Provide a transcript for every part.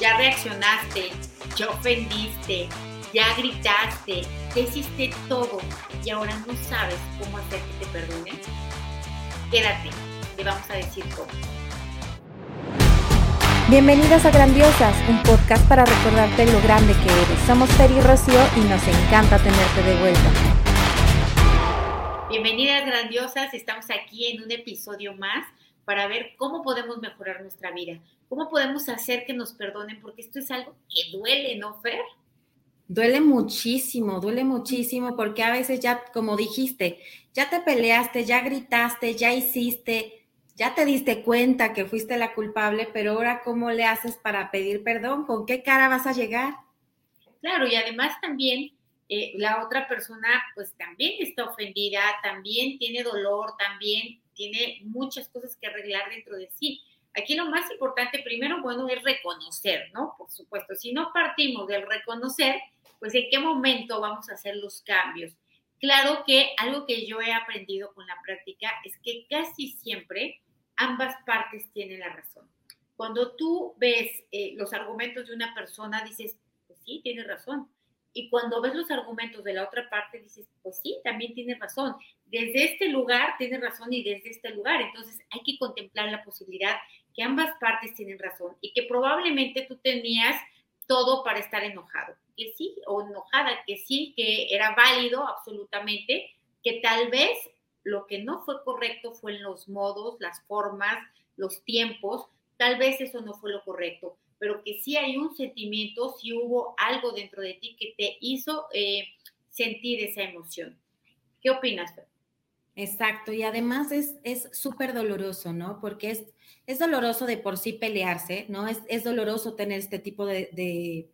ya reaccionaste, ya ofendiste, ya gritaste, ya hiciste todo y ahora no sabes cómo hacer que te perdonen, quédate, te vamos a decir cómo. Bienvenidas a Grandiosas, un podcast para recordarte lo grande que eres. Somos Fer y Rocío y nos encanta tenerte de vuelta. Bienvenidas grandiosas, estamos aquí en un episodio más para ver cómo podemos mejorar nuestra vida, cómo podemos hacer que nos perdonen, porque esto es algo que duele, ¿no, Fer? Duele muchísimo, duele muchísimo porque a veces ya, como dijiste, ya te peleaste, ya gritaste, ya hiciste, ya te diste cuenta que fuiste la culpable, pero ahora ¿cómo le haces para pedir perdón? ¿Con qué cara vas a llegar? Claro, y además también eh, la otra persona pues también está ofendida, también tiene dolor, también tiene muchas cosas que arreglar dentro de sí. Aquí lo más importante primero, bueno, es reconocer, ¿no? Por supuesto, si no partimos del reconocer, pues en qué momento vamos a hacer los cambios. Claro que algo que yo he aprendido con la práctica es que casi siempre ambas partes tienen la razón. Cuando tú ves eh, los argumentos de una persona, dices, pues sí, tiene razón. Y cuando ves los argumentos de la otra parte, dices, pues sí, también tiene razón. Desde este lugar tiene razón y desde este lugar. Entonces hay que contemplar la posibilidad que ambas partes tienen razón y que probablemente tú tenías todo para estar enojado, que sí, o enojada, que sí, que era válido absolutamente, que tal vez lo que no fue correcto fue en los modos, las formas, los tiempos, tal vez eso no fue lo correcto, pero que sí hay un sentimiento, si hubo algo dentro de ti que te hizo eh, sentir esa emoción. ¿Qué opinas, Fer? Exacto, y además es súper doloroso, ¿no? Porque es, es doloroso de por sí pelearse, ¿no? Es, es doloroso tener este tipo de, de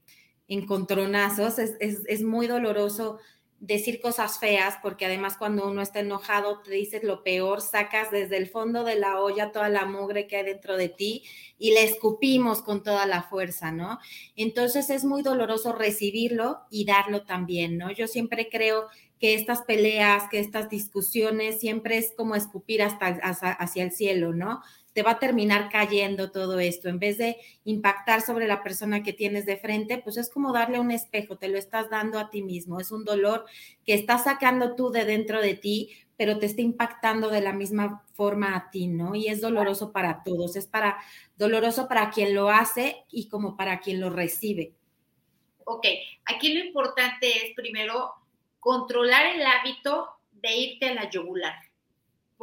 encontronazos, es, es, es, muy doloroso decir cosas feas, porque además cuando uno está enojado te dices lo peor, sacas desde el fondo de la olla toda la mugre que hay dentro de ti y le escupimos con toda la fuerza, ¿no? Entonces es muy doloroso recibirlo y darlo también, ¿no? Yo siempre creo que estas peleas, que estas discusiones siempre es como escupir hasta, hacia el cielo, ¿no? Te va a terminar cayendo todo esto. En vez de impactar sobre la persona que tienes de frente, pues es como darle un espejo, te lo estás dando a ti mismo. Es un dolor que estás sacando tú de dentro de ti, pero te está impactando de la misma forma a ti, ¿no? Y es doloroso para todos. Es para doloroso para quien lo hace y como para quien lo recibe. Ok, aquí lo importante es primero controlar el hábito de irte a la yugular.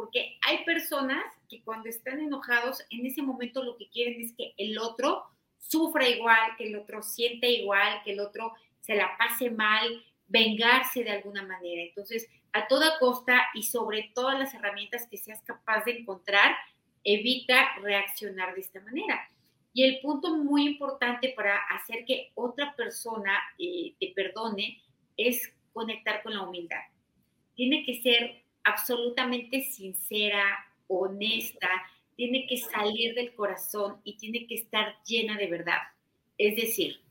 Porque hay personas que cuando están enojados, en ese momento lo que quieren es que el otro sufra igual, que el otro siente igual, que el otro se la pase mal, vengarse de alguna manera. Entonces, a toda costa y sobre todas las herramientas que seas capaz de encontrar, evita reaccionar de esta manera. Y el punto muy importante para hacer que otra persona eh, te perdone es conectar con la humildad. Tiene que ser absolutamente sincera, honesta, tiene que salir del corazón y tiene que estar llena de verdad. Es decir,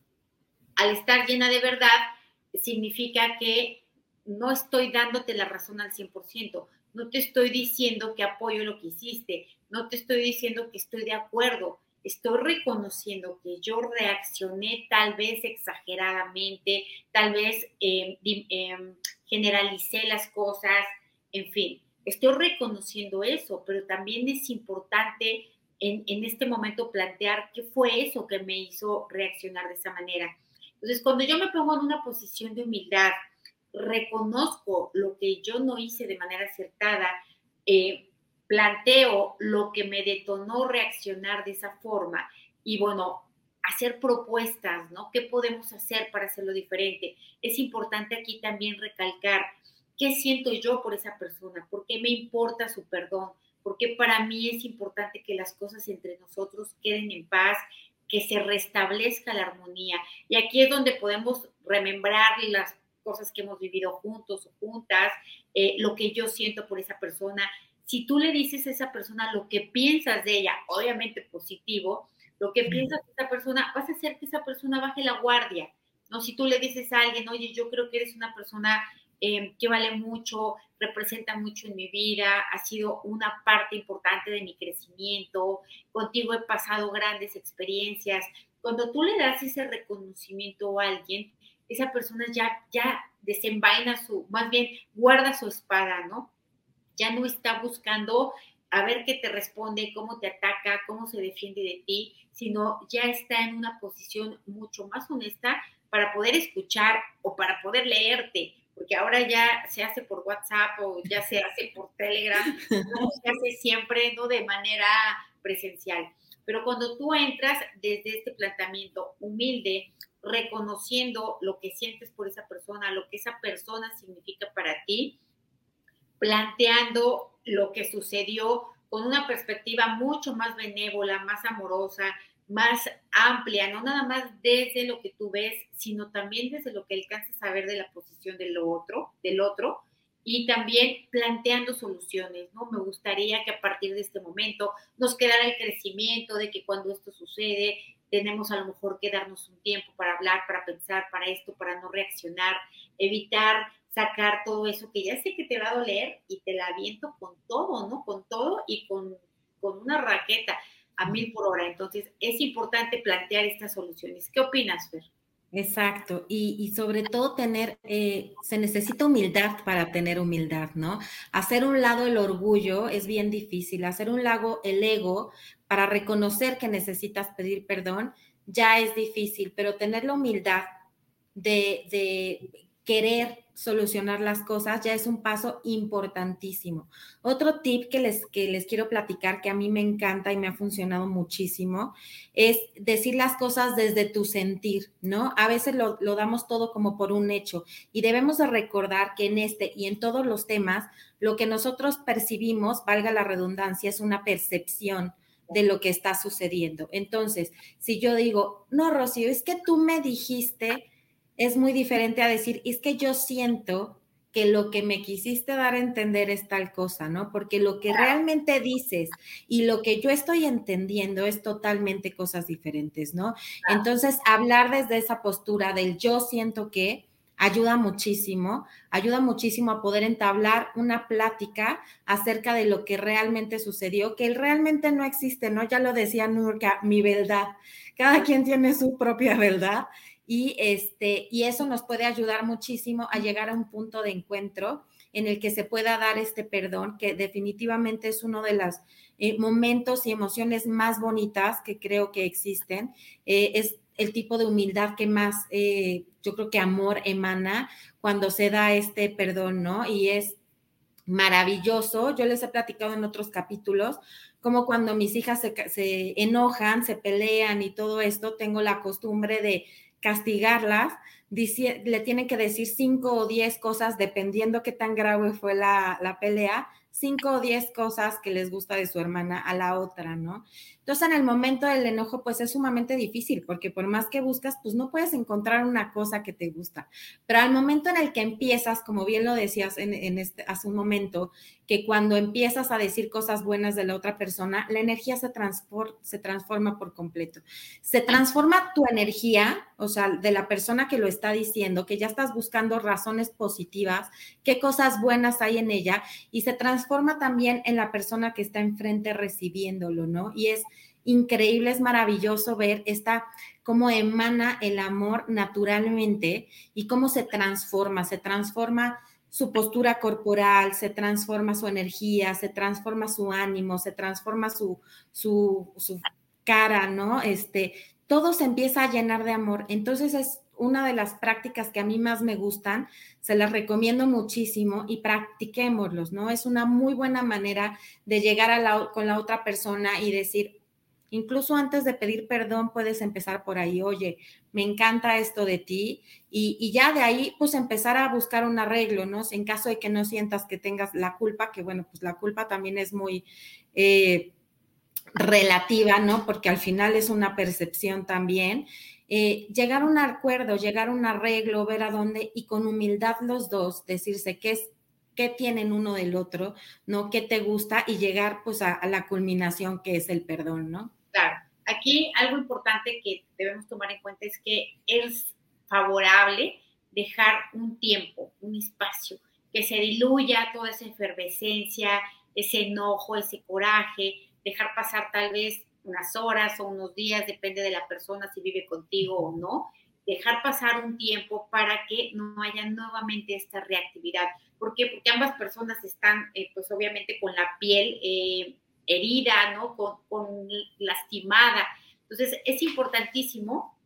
al estar llena de verdad, significa que no estoy dándote la razón al 100%, no te estoy diciendo que apoyo lo que hiciste, no te estoy diciendo que estoy de acuerdo, estoy reconociendo que yo reaccioné tal vez exageradamente, tal vez em, em, generalicé las cosas, en fin, estoy reconociendo eso, pero también es importante en, este momento plantear qué fue eso que me hizo reaccionar de esa manera. Entonces, cuando yo me pongo en una posición de humildad, reconozco lo que yo no hice de manera acertada, eh, planteo lo que me detonó reaccionar de esa forma y bueno, hacer propuestas, ¿no? ¿Qué podemos hacer para hacerlo diferente? Es importante aquí también recalcar qué siento yo por esa persona, por qué me importa su perdón, porque para mí es importante que las cosas entre nosotros queden en paz, que se restablezca la armonía. Y aquí es donde podemos remembrar las cosas que hemos vivido juntos o juntas, eh, lo que yo siento por esa persona, si tú le dices a esa persona lo que piensas de ella, obviamente positivo, lo que piensas de esa persona, vas a hacer que esa persona baje la guardia, ¿no? Si tú le dices a alguien, oye, yo creo que eres una persona eh, que vale mucho, representa mucho en mi vida, ha sido una parte importante de mi crecimiento, contigo he pasado grandes experiencias. Cuando tú le das ese reconocimiento a alguien, esa persona ya, ya desenvaina su, más bien guarda su espada, ¿no? Ya no está buscando a ver qué te responde, cómo te ataca, cómo se defiende de ti, sino ya está en una posición mucho más honesta para poder escuchar o para poder leerte, porque ahora ya se hace por WhatsApp o ya se hace por Telegram, no se hace siempre, no de manera presencial. Pero cuando tú entras desde este planteamiento humilde, reconociendo lo que sientes por esa persona, lo que esa persona significa para ti, planteando lo que sucedió con una perspectiva mucho más benévola, más amorosa, más amplia, no nada más desde lo que tú ves, sino también desde lo que alcanzas a ver de la posición del otro, del otro, y también planteando soluciones, ¿no? Me gustaría que a partir de este momento nos quedara el crecimiento de que cuando esto sucede, tenemos a lo mejor que darnos un tiempo para hablar, para pensar, para esto, para no reaccionar, evitar sacar todo eso que ya sé que te va a doler y te la aviento con todo, ¿no? Con todo y con, con una raqueta a mil por hora. Entonces, es importante plantear estas soluciones. ¿Qué opinas, Fer? Exacto, y, sobre todo tener, eh, se necesita humildad para tener humildad, ¿no? Hacer un lado el orgullo es bien difícil, hacer un lado el ego para reconocer que necesitas pedir perdón ya es difícil, pero tener la humildad de, de querer solucionar las cosas ya es un paso importantísimo. Otro tip que les, que les quiero platicar que a mí me encanta y me ha funcionado muchísimo es decir las cosas desde tu sentir, ¿no? A veces lo, lo damos todo como por un hecho y debemos de recordar que en este y en todos los temas lo que nosotros percibimos, valga la redundancia, es una percepción de lo que está sucediendo. Entonces, si yo digo, no, Rocío, es que tú me dijiste es muy diferente a decir, es que yo siento que lo que me quisiste dar a entender es tal cosa, ¿no? Porque lo que realmente dices y lo que yo estoy entendiendo es totalmente cosas diferentes, ¿no? Entonces, hablar desde esa postura del yo siento que ayuda muchísimo, ayuda muchísimo a poder entablar una plática acerca de lo que realmente sucedió, que realmente no existe, ¿no? Ya lo decía Nurka, mi verdad. Cada quien tiene su propia verdad y, este, y eso nos puede ayudar muchísimo a llegar a un punto de encuentro en el que se pueda dar este perdón, que definitivamente es uno de los eh, momentos y emociones más bonitas que creo que existen. Eh, es el tipo de humildad que más, eh, yo creo que amor emana cuando se da este perdón, ¿no? Y es maravilloso. Yo les he platicado en otros capítulos, como cuando mis hijas se, se enojan, se pelean y todo esto, tengo la costumbre de castigarlas, le tienen que decir cinco o diez cosas, dependiendo qué tan grave fue la, la pelea, cinco o diez cosas que les gusta de su hermana a la otra, ¿no? Entonces, en el momento del enojo, pues es sumamente difícil, porque por más que buscas, pues no puedes encontrar una cosa que te gusta. Pero al momento en el que empiezas, como bien lo decías en, este, hace un momento, que cuando empiezas a decir cosas buenas de la otra persona, la energía se, se transforma por completo. Se transforma tu energía, o sea, de la persona que lo está diciendo, que ya estás buscando razones positivas, qué cosas buenas hay en ella, y se transforma también en la persona que está enfrente recibiéndolo, ¿no? Y es increíble, es maravilloso ver esta, cómo emana el amor naturalmente y cómo se transforma, se transforma su postura corporal, se transforma su energía, se transforma su ánimo, se transforma su, su, su cara, ¿no? Este, todo se empieza a llenar de amor. Entonces es una de las prácticas que a mí más me gustan, se las recomiendo muchísimo y practiquémoslos, ¿no? Es una muy buena manera de llegar a la, con la otra persona y decir, Incluso antes de pedir perdón puedes empezar por ahí, oye, me encanta esto de ti y, ya de ahí pues empezar a buscar un arreglo, ¿no? En caso de que no sientas que tengas la culpa, que bueno, pues la culpa también es muy eh, relativa, ¿no? Porque al final es una percepción también. Eh, llegar a un acuerdo, llegar a un arreglo, ver a dónde y con humildad los dos decirse qué es qué tienen uno del otro, ¿no? ¿Qué te gusta? Y llegar pues a la culminación que es el perdón, ¿no? Claro, aquí algo importante que debemos tomar en cuenta es que es favorable dejar un tiempo, un espacio, que se diluya toda esa efervescencia, ese enojo, ese coraje, dejar pasar tal vez unas horas o unos días, depende de la persona si vive contigo o no, dejar pasar un tiempo para que no haya nuevamente esta reactividad. ¿Por qué? Porque ambas personas están, eh, pues obviamente, con la piel eh, herida, ¿no? Con, lastimada. Entonces, es importantísimo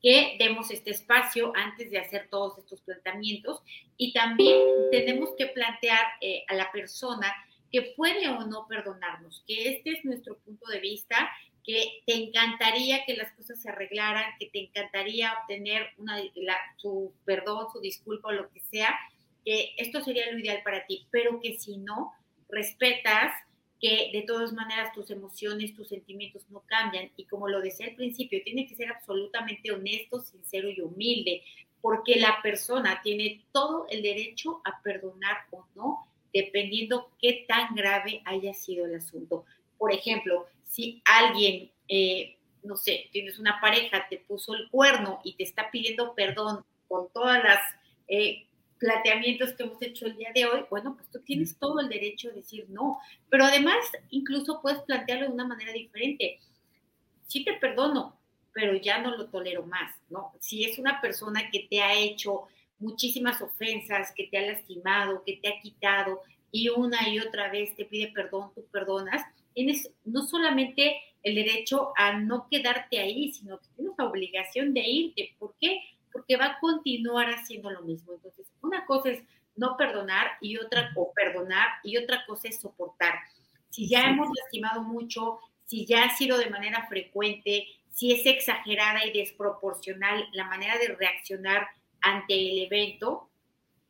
que demos este espacio antes de hacer todos estos planteamientos y también tenemos que plantear eh, a la persona que puede o no perdonarnos, que este es nuestro punto de vista, que te encantaría que las cosas se arreglaran, que te encantaría obtener una, su perdón, su disculpa o lo que sea, que esto sería lo ideal para ti, pero que si no, respetas que de todas maneras tus emociones, tus sentimientos no cambian. Y como lo decía al principio, tiene que ser absolutamente honesto, sincero y humilde, porque la persona tiene todo el derecho a perdonar o no, dependiendo qué tan grave haya sido el asunto. Por ejemplo, si alguien, eh, no sé, tienes una pareja, te puso el cuerno y te está pidiendo perdón con todas las... Eh, planteamientos que hemos hecho el día de hoy, bueno, pues tú tienes todo el derecho de decir no, pero además incluso puedes plantearlo de una manera diferente. Sí te perdono, pero ya no lo tolero más, ¿no? Si es una persona que te ha hecho muchísimas ofensas, que te ha lastimado, que te ha quitado y una y otra vez te pide perdón, tú perdonas, tienes no solamente el derecho a no quedarte ahí, sino que tienes la obligación de irte. ¿Por qué? Porque va a continuar haciendo lo mismo. Entonces, una cosa es no perdonar y otra o perdonar y otra cosa es soportar. Si ya hemos lastimado mucho, si ya ha sido de manera frecuente, si es exagerada y desproporcional la manera de reaccionar ante el evento,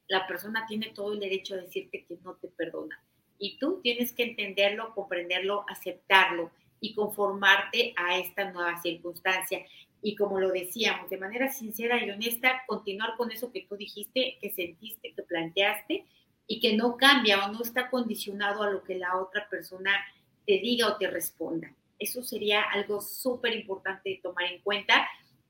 la persona tiene todo el derecho a decirte que no te perdona. Y tú tienes que entenderlo, comprenderlo, aceptarlo y conformarte a esta nueva circunstancia y como lo decíamos, de manera sincera y honesta, continuar con eso que tú dijiste, que sentiste, que planteaste y que no cambia o no está condicionado a lo que la otra persona te diga o te responda. Eso sería algo súper importante de tomar en cuenta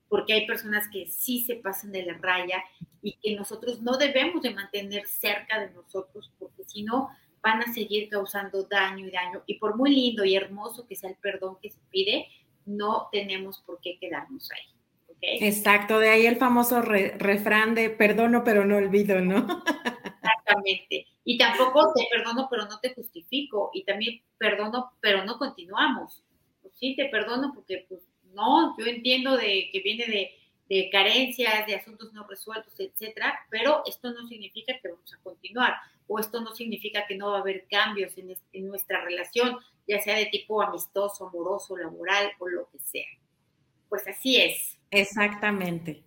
porque hay personas que sí se pasan de la raya y que nosotros no debemos de mantener cerca de nosotros porque si no van a seguir causando daño y daño. Y por muy lindo y hermoso que sea el perdón que se pide, no tenemos por qué quedarnos ahí. Exacto, de ahí el famoso refrán de perdono pero no olvido, ¿no? Exactamente. Y tampoco te perdono pero no te justifico. Y también perdono pero no continuamos. Pues sí, te perdono porque pues no, yo entiendo de que viene de, de carencias, de asuntos no resueltos, etcétera, pero esto no significa que vamos a continuar o esto no significa que no va a haber cambios en, en nuestra relación, ya sea de tipo amistoso, amoroso, laboral o lo que sea. Pues así es. Exactamente.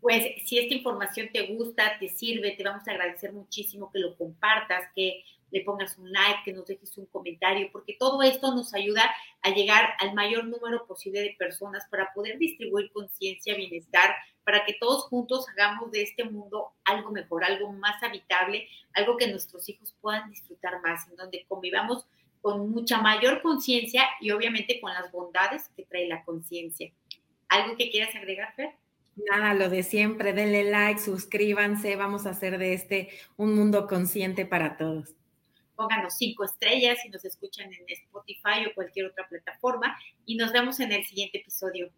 Pues si esta información te gusta, te sirve, te vamos a agradecer muchísimo que lo compartas, que le pongas un like, que nos dejes un comentario, porque todo esto nos ayuda a llegar al mayor número posible de personas para poder distribuir conciencia, bienestar, para que todos juntos hagamos de este mundo algo mejor, algo más habitable, algo que nuestros hijos puedan disfrutar más, en donde convivamos con mucha mayor conciencia y obviamente con las bondades que trae la conciencia. ¿Algo que quieras agregar, Fer? Nada, lo de siempre, denle like, suscríbanse, vamos a hacer de este un mundo consciente para todos. Pónganos cinco estrellas si nos escuchan en Spotify o cualquier otra plataforma y nos vemos en el siguiente episodio.